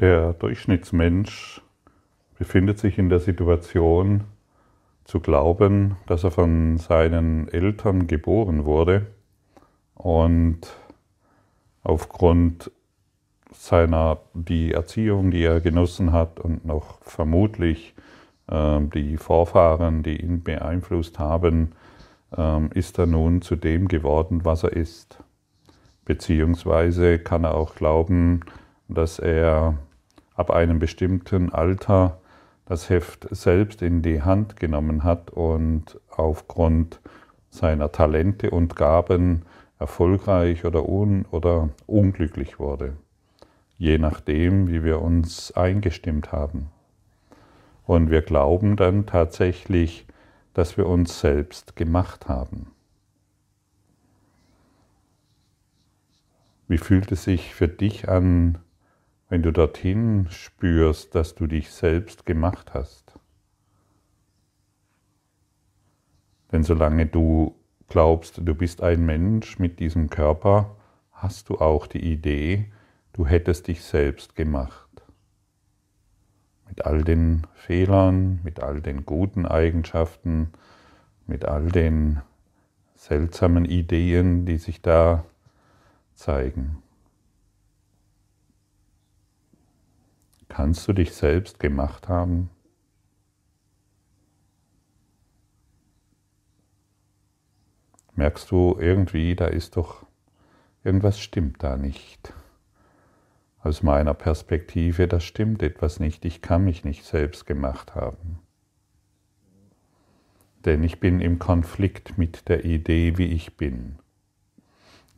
Der Durchschnittsmensch befindet sich in der Situation zu glauben, dass er von seinen Eltern geboren wurde und aufgrund seiner die Erziehung, die er genossen hat und noch vermutlich äh, die Vorfahren, die ihn beeinflusst haben, äh, ist er nun zu dem geworden, was er ist. Beziehungsweise kann er auch glauben, dass er ab einem bestimmten Alter das Heft selbst in die Hand genommen hat und aufgrund seiner Talente und Gaben erfolgreich oder, un oder unglücklich wurde, je nachdem, wie wir uns eingestimmt haben. Und wir glauben dann tatsächlich, dass wir uns selbst gemacht haben. Wie fühlt es sich für dich an, wenn du dorthin spürst, dass du dich selbst gemacht hast? Denn solange du glaubst, du bist ein Mensch mit diesem Körper, hast du auch die Idee, du hättest dich selbst gemacht. Mit all den Fehlern, mit all den guten Eigenschaften, mit all den seltsamen Ideen, die sich da zeigen. Kannst du dich selbst gemacht haben? Merkst du irgendwie, da ist doch irgendwas stimmt da nicht. Aus meiner Perspektive, da stimmt etwas nicht. Ich kann mich nicht selbst gemacht haben. Denn ich bin im Konflikt mit der Idee, wie ich bin.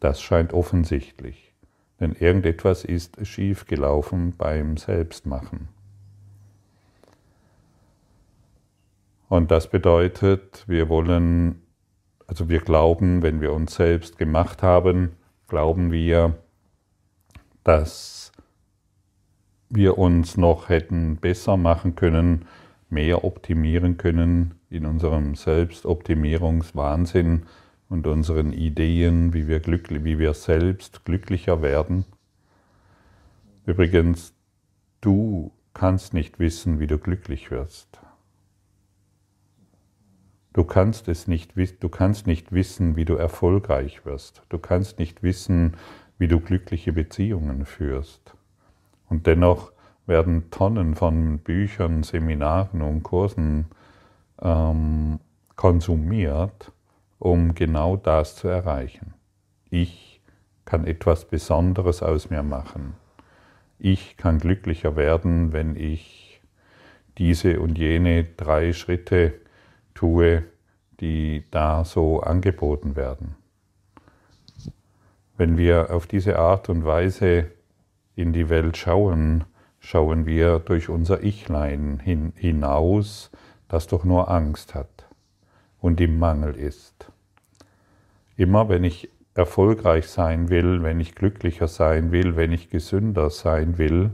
Das scheint offensichtlich, denn irgendetwas ist schiefgelaufen beim Selbstmachen. Und das bedeutet, wir wollen, also wir glauben, wenn wir uns selbst gemacht haben, glauben wir, dass wir uns noch hätten besser machen können, mehr optimieren können in unserem Selbstoptimierungswahnsinn und unseren Ideen, wie wir, glücklich, wie wir selbst glücklicher werden. Übrigens, du kannst nicht wissen, wie du glücklich wirst. Du kannst es nicht, du kannst nicht wissen, wie du erfolgreich wirst. Du kannst nicht wissen, wie du glückliche Beziehungen führst. Und dennoch werden Tonnen von Büchern, Seminaren und Kursen ähm, konsumiert, um genau das zu erreichen. Ich kann etwas Besonderes aus mir machen. Ich kann glücklicher werden, wenn ich diese und jene drei Schritte tue, die da so angeboten werden. Wenn wir auf diese Art und Weise in die Welt schauen, schauen wir durch unser Ichlein hin, hinaus, das doch nur Angst hat und im Mangel ist. Immer wenn ich erfolgreich sein will, wenn ich glücklicher sein will, wenn ich gesünder sein will,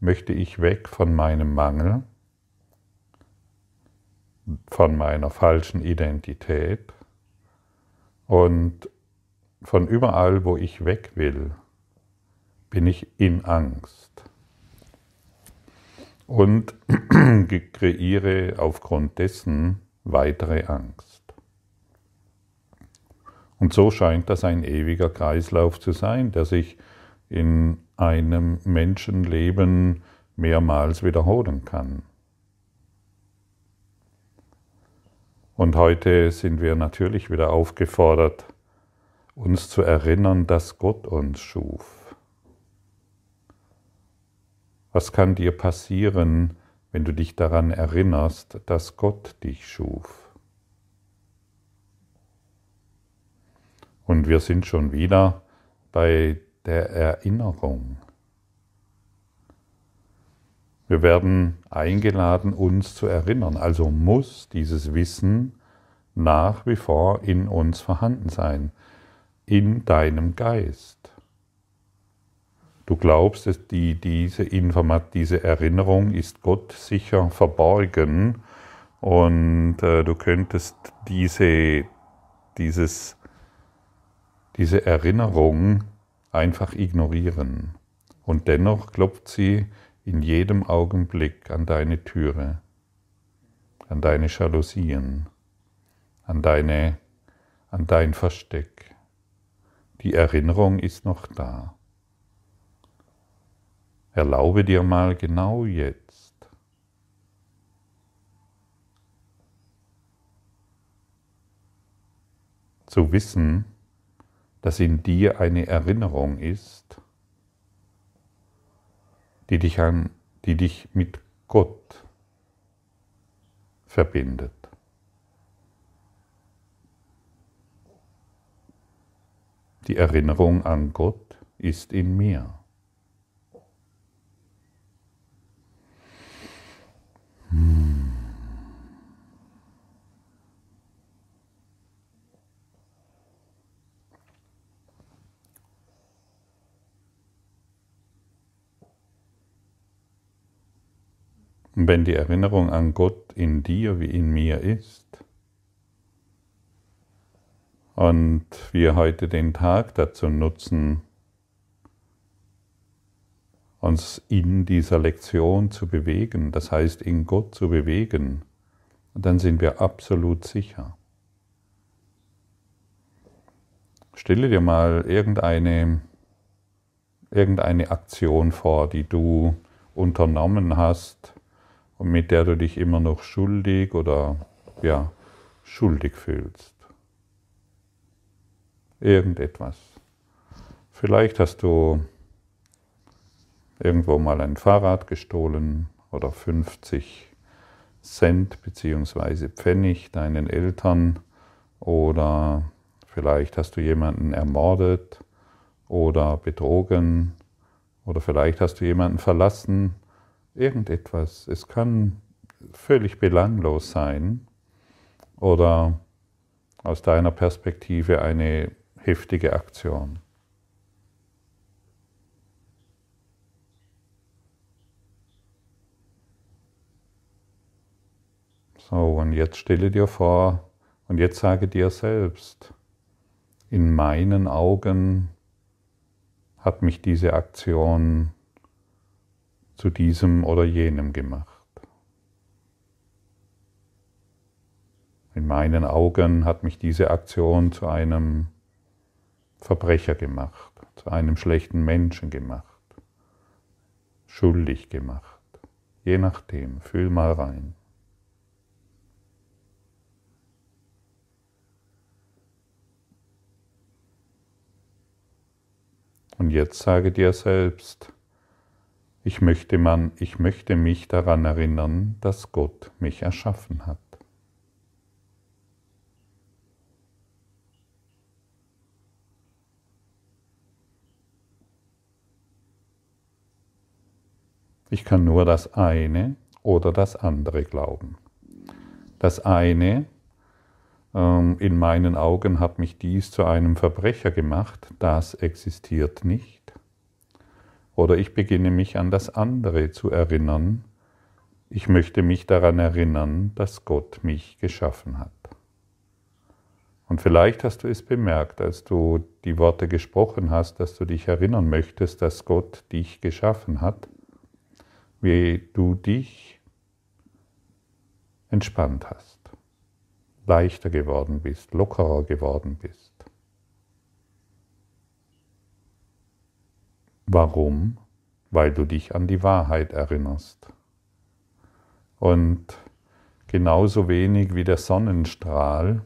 möchte ich weg von meinem Mangel, von meiner falschen Identität und von überall, wo ich weg will, bin ich in Angst und kreiere aufgrund dessen weitere Angst. Und so scheint das ein ewiger Kreislauf zu sein, der sich in einem Menschenleben mehrmals wiederholen kann. Und heute sind wir natürlich wieder aufgefordert, uns zu erinnern, dass Gott uns schuf. Was kann dir passieren, wenn du dich daran erinnerst, dass Gott dich schuf? Und wir sind schon wieder bei der Erinnerung. Wir werden eingeladen, uns zu erinnern. Also muss dieses Wissen nach wie vor in uns vorhanden sein, in deinem Geist. Du glaubst, dass die, diese, Informat, diese Erinnerung ist Gott sicher verborgen und äh, du könntest diese, dieses diese Erinnerung einfach ignorieren. Und dennoch klopft sie in jedem Augenblick an deine Türe, an deine Jalousien, an, deine, an dein Versteck. Die Erinnerung ist noch da. Erlaube dir mal genau jetzt zu wissen, dass in dir eine Erinnerung ist, die dich, an, die dich mit Gott verbindet. Die Erinnerung an Gott ist in mir. Und wenn die Erinnerung an Gott in dir wie in mir ist, und wir heute den Tag dazu nutzen, uns in dieser Lektion zu bewegen, das heißt in Gott zu bewegen, dann sind wir absolut sicher. Stelle dir mal irgendeine, irgendeine Aktion vor, die du unternommen hast, und mit der du dich immer noch schuldig oder ja, schuldig fühlst. Irgendetwas. Vielleicht hast du irgendwo mal ein Fahrrad gestohlen oder 50 Cent bzw. Pfennig deinen Eltern oder vielleicht hast du jemanden ermordet oder betrogen oder vielleicht hast du jemanden verlassen irgendetwas. Es kann völlig belanglos sein oder aus deiner Perspektive eine heftige Aktion. So, und jetzt stelle dir vor, und jetzt sage dir selbst, in meinen Augen hat mich diese Aktion zu diesem oder jenem gemacht. In meinen Augen hat mich diese Aktion zu einem Verbrecher gemacht, zu einem schlechten Menschen gemacht, schuldig gemacht. Je nachdem, fühl mal rein. Und jetzt sage dir selbst, ich möchte, man, ich möchte mich daran erinnern, dass Gott mich erschaffen hat. Ich kann nur das eine oder das andere glauben. Das eine, ähm, in meinen Augen hat mich dies zu einem Verbrecher gemacht, das existiert nicht. Oder ich beginne mich an das andere zu erinnern. Ich möchte mich daran erinnern, dass Gott mich geschaffen hat. Und vielleicht hast du es bemerkt, als du die Worte gesprochen hast, dass du dich erinnern möchtest, dass Gott dich geschaffen hat, wie du dich entspannt hast, leichter geworden bist, lockerer geworden bist. Warum? Weil du dich an die Wahrheit erinnerst. Und genauso wenig wie der Sonnenstrahl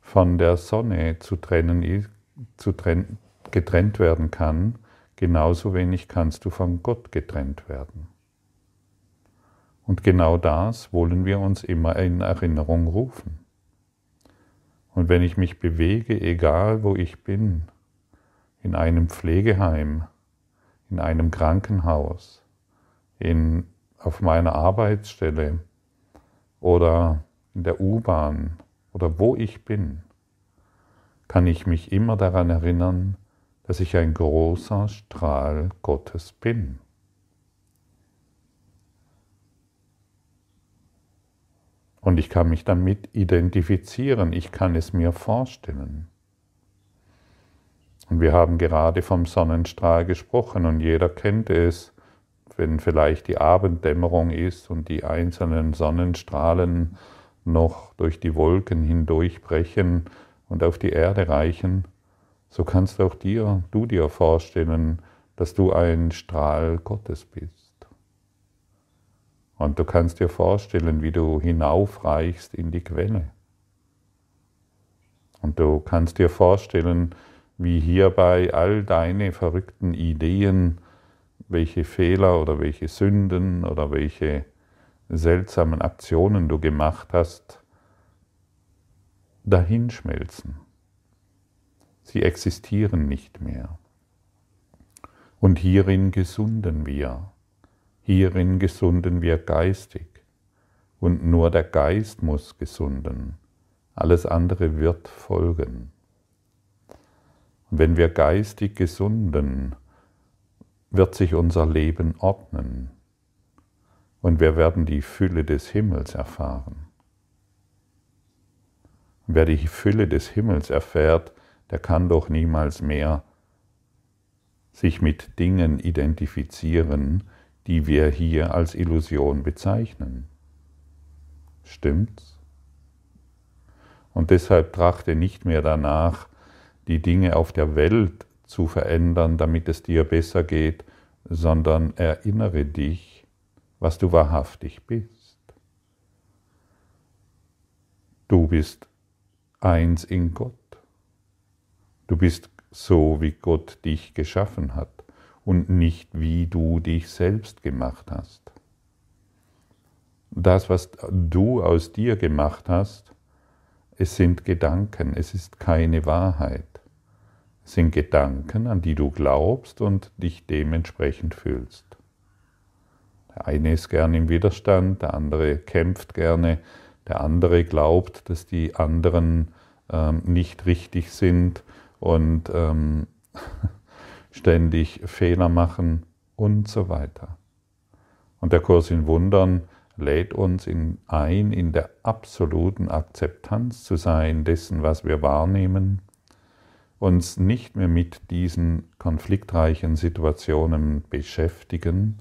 von der Sonne zu trennen, zu trennen, getrennt werden kann, genauso wenig kannst du von Gott getrennt werden. Und genau das wollen wir uns immer in Erinnerung rufen. Und wenn ich mich bewege, egal wo ich bin, in einem Pflegeheim, in einem Krankenhaus, in, auf meiner Arbeitsstelle oder in der U-Bahn oder wo ich bin, kann ich mich immer daran erinnern, dass ich ein großer Strahl Gottes bin. Und ich kann mich damit identifizieren, ich kann es mir vorstellen. Und wir haben gerade vom Sonnenstrahl gesprochen und jeder kennt es, wenn vielleicht die Abenddämmerung ist und die einzelnen Sonnenstrahlen noch durch die Wolken hindurchbrechen und auf die Erde reichen, so kannst auch dir, du dir vorstellen, dass du ein Strahl Gottes bist. Und du kannst dir vorstellen, wie du hinaufreichst in die Quelle. Und du kannst dir vorstellen, wie hierbei all deine verrückten Ideen, welche Fehler oder welche Sünden oder welche seltsamen Aktionen du gemacht hast, dahinschmelzen. Sie existieren nicht mehr. Und hierin gesunden wir. Hierin gesunden wir geistig. Und nur der Geist muss gesunden. Alles andere wird folgen. Wenn wir geistig gesunden, wird sich unser Leben ordnen und wir werden die Fülle des Himmels erfahren. Wer die Fülle des Himmels erfährt, der kann doch niemals mehr sich mit Dingen identifizieren, die wir hier als Illusion bezeichnen. Stimmt's? Und deshalb trachte nicht mehr danach, die Dinge auf der Welt zu verändern, damit es dir besser geht, sondern erinnere dich, was du wahrhaftig bist. Du bist eins in Gott. Du bist so, wie Gott dich geschaffen hat und nicht wie du dich selbst gemacht hast. Das, was du aus dir gemacht hast, es sind Gedanken, es ist keine Wahrheit. Es sind Gedanken, an die du glaubst und dich dementsprechend fühlst. Der eine ist gern im Widerstand, der andere kämpft gerne, der andere glaubt, dass die anderen ähm, nicht richtig sind und ähm, ständig Fehler machen und so weiter. Und der Kurs in Wundern lädt uns in, ein, in der absoluten Akzeptanz zu sein dessen, was wir wahrnehmen, uns nicht mehr mit diesen konfliktreichen Situationen beschäftigen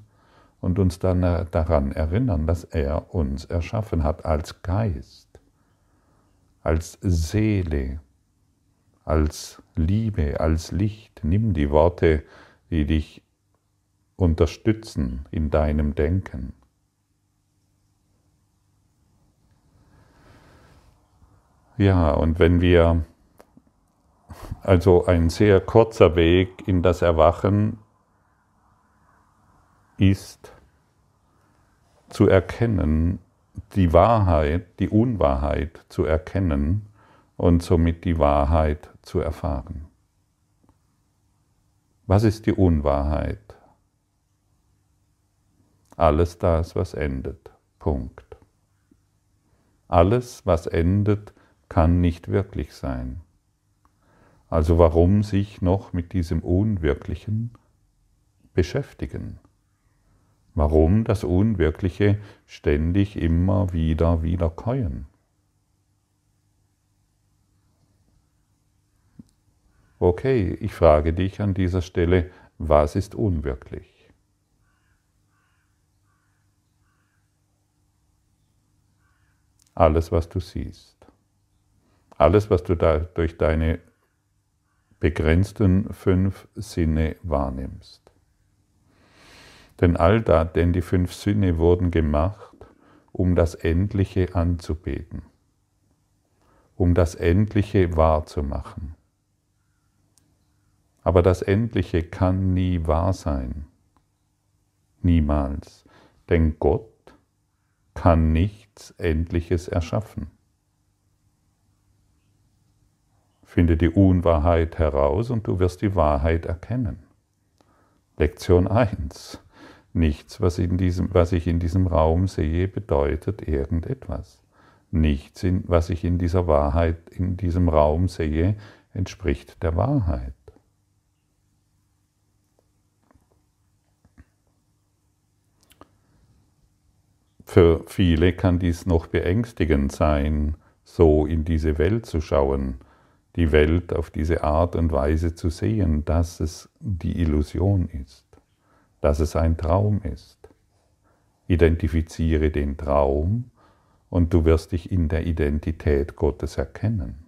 und uns dann daran erinnern, dass er uns erschaffen hat als Geist, als Seele, als Liebe, als Licht. Nimm die Worte, die dich unterstützen in deinem Denken. Ja, und wenn wir also ein sehr kurzer Weg in das Erwachen ist zu erkennen, die Wahrheit, die Unwahrheit zu erkennen und somit die Wahrheit zu erfahren. Was ist die Unwahrheit? Alles das, was endet. Punkt. Alles, was endet, kann nicht wirklich sein. Also warum sich noch mit diesem Unwirklichen beschäftigen? Warum das Unwirkliche ständig immer wieder wiederkäuen? Okay, ich frage dich an dieser Stelle, was ist unwirklich? Alles, was du siehst. Alles, was du da durch deine begrenzten fünf Sinne wahrnimmst. Denn all das, denn die fünf Sinne wurden gemacht, um das Endliche anzubeten, um das Endliche wahrzumachen. Aber das Endliche kann nie wahr sein. Niemals. Denn Gott kann nichts Endliches erschaffen. Finde die Unwahrheit heraus und du wirst die Wahrheit erkennen. Lektion 1. Nichts, was, in diesem, was ich in diesem Raum sehe, bedeutet irgendetwas. Nichts, was ich in dieser Wahrheit, in diesem Raum sehe, entspricht der Wahrheit. Für viele kann dies noch beängstigend sein, so in diese Welt zu schauen, die Welt auf diese Art und Weise zu sehen, dass es die Illusion ist, dass es ein Traum ist. Identifiziere den Traum und du wirst dich in der Identität Gottes erkennen.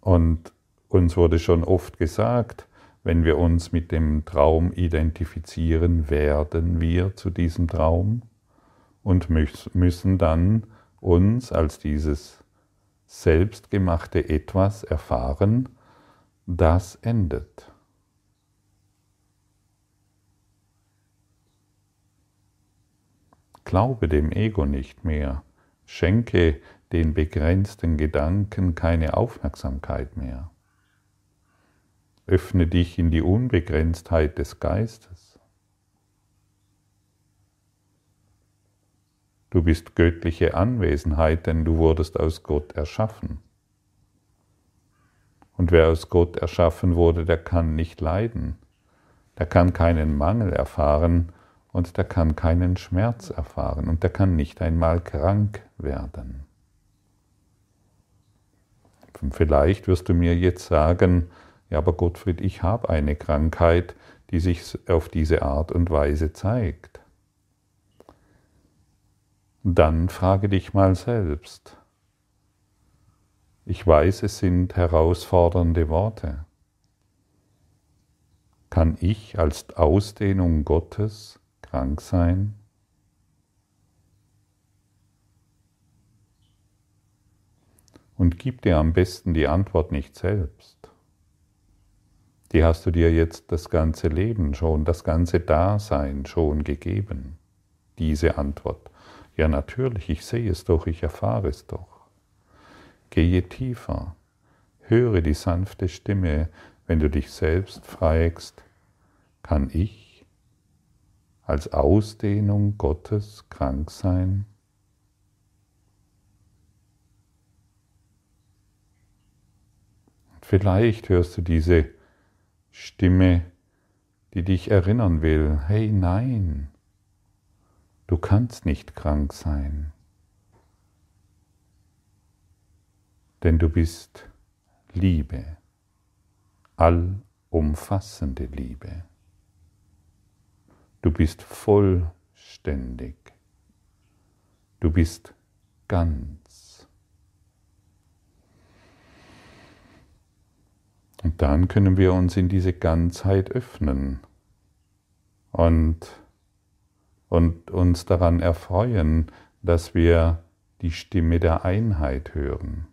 Und uns wurde schon oft gesagt, wenn wir uns mit dem Traum identifizieren, werden wir zu diesem Traum und müssen dann uns als dieses selbstgemachte Etwas erfahren, das endet. Glaube dem Ego nicht mehr, schenke den begrenzten Gedanken keine Aufmerksamkeit mehr. Öffne dich in die Unbegrenztheit des Geistes. Du bist göttliche Anwesenheit, denn du wurdest aus Gott erschaffen. Und wer aus Gott erschaffen wurde, der kann nicht leiden, der kann keinen Mangel erfahren, und der kann keinen Schmerz erfahren und der kann nicht einmal krank werden. Vielleicht wirst du mir jetzt sagen, ja, aber Gottfried, ich habe eine Krankheit, die sich auf diese Art und Weise zeigt. Dann frage dich mal selbst. Ich weiß, es sind herausfordernde Worte. Kann ich als Ausdehnung Gottes krank sein? Und gib dir am besten die Antwort nicht selbst. Die hast du dir jetzt das ganze Leben schon, das ganze Dasein schon gegeben. Diese Antwort. Ja natürlich, ich sehe es doch, ich erfahre es doch. Gehe tiefer, höre die sanfte Stimme, wenn du dich selbst fragst, kann ich als Ausdehnung Gottes krank sein? Vielleicht hörst du diese Stimme, die dich erinnern will, hey nein, du kannst nicht krank sein, denn du bist Liebe, allumfassende Liebe. Du bist vollständig. Du bist ganz. Und dann können wir uns in diese Ganzheit öffnen und, und uns daran erfreuen, dass wir die Stimme der Einheit hören.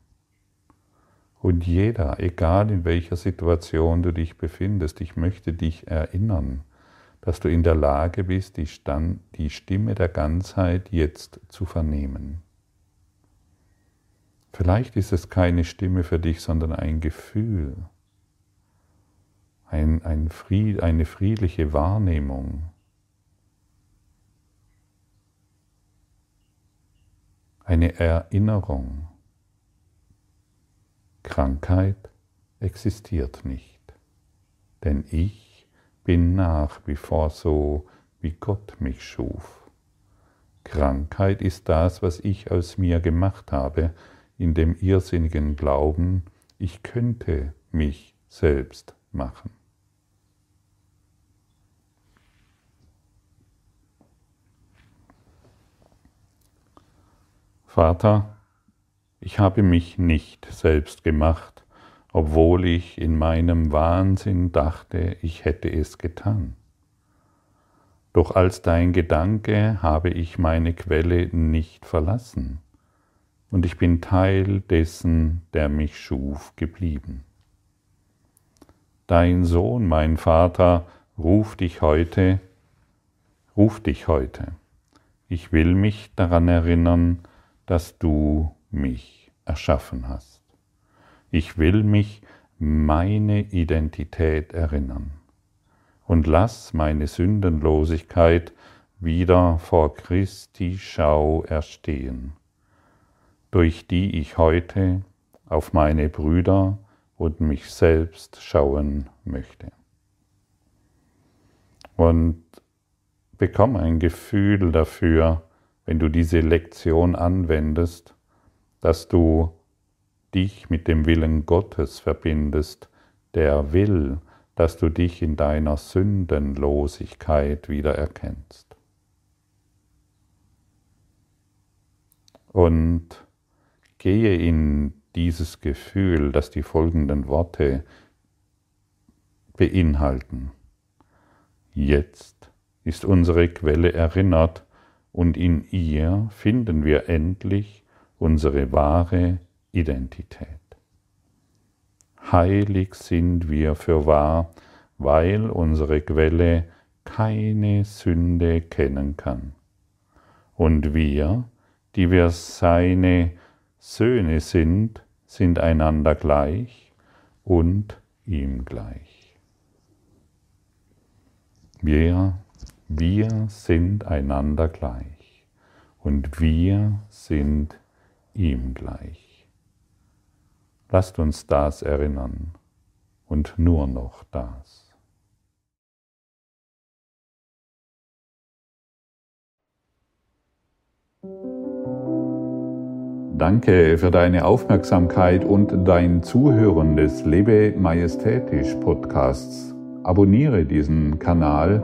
Und jeder, egal in welcher Situation du dich befindest, ich möchte dich erinnern, dass du in der Lage bist, die, Stand, die Stimme der Ganzheit jetzt zu vernehmen. Vielleicht ist es keine Stimme für dich, sondern ein Gefühl, ein, ein Fried, eine friedliche Wahrnehmung. Eine Erinnerung. Krankheit existiert nicht, denn ich bin nach wie vor so, wie Gott mich schuf. Krankheit ist das, was ich aus mir gemacht habe, in dem irrsinnigen Glauben, ich könnte mich selbst machen. Vater, ich habe mich nicht selbst gemacht, obwohl ich in meinem Wahnsinn dachte, ich hätte es getan. Doch als dein Gedanke habe ich meine Quelle nicht verlassen, und ich bin Teil dessen, der mich schuf, geblieben. Dein Sohn, mein Vater, ruft dich heute, ruft dich heute. Ich will mich daran erinnern, dass du mich erschaffen hast. Ich will mich meine Identität erinnern und lass meine Sündenlosigkeit wieder vor Christi Schau erstehen, durch die ich heute auf meine Brüder und mich selbst schauen möchte. Und bekomm ein Gefühl dafür, wenn du diese Lektion anwendest, dass du dich mit dem Willen Gottes verbindest, der will, dass du dich in deiner Sündenlosigkeit wiedererkennst. Und gehe in dieses Gefühl, das die folgenden Worte beinhalten. Jetzt ist unsere Quelle erinnert und in ihr finden wir endlich unsere wahre Identität. Heilig sind wir für wahr, weil unsere Quelle keine Sünde kennen kann. Und wir, die wir seine Söhne sind, sind einander gleich und ihm gleich. Wir, wir sind einander gleich und wir sind ihm gleich. Lasst uns das erinnern und nur noch das. Danke für deine Aufmerksamkeit und dein Zuhören des Lebe Majestätisch Podcasts. Abonniere diesen Kanal,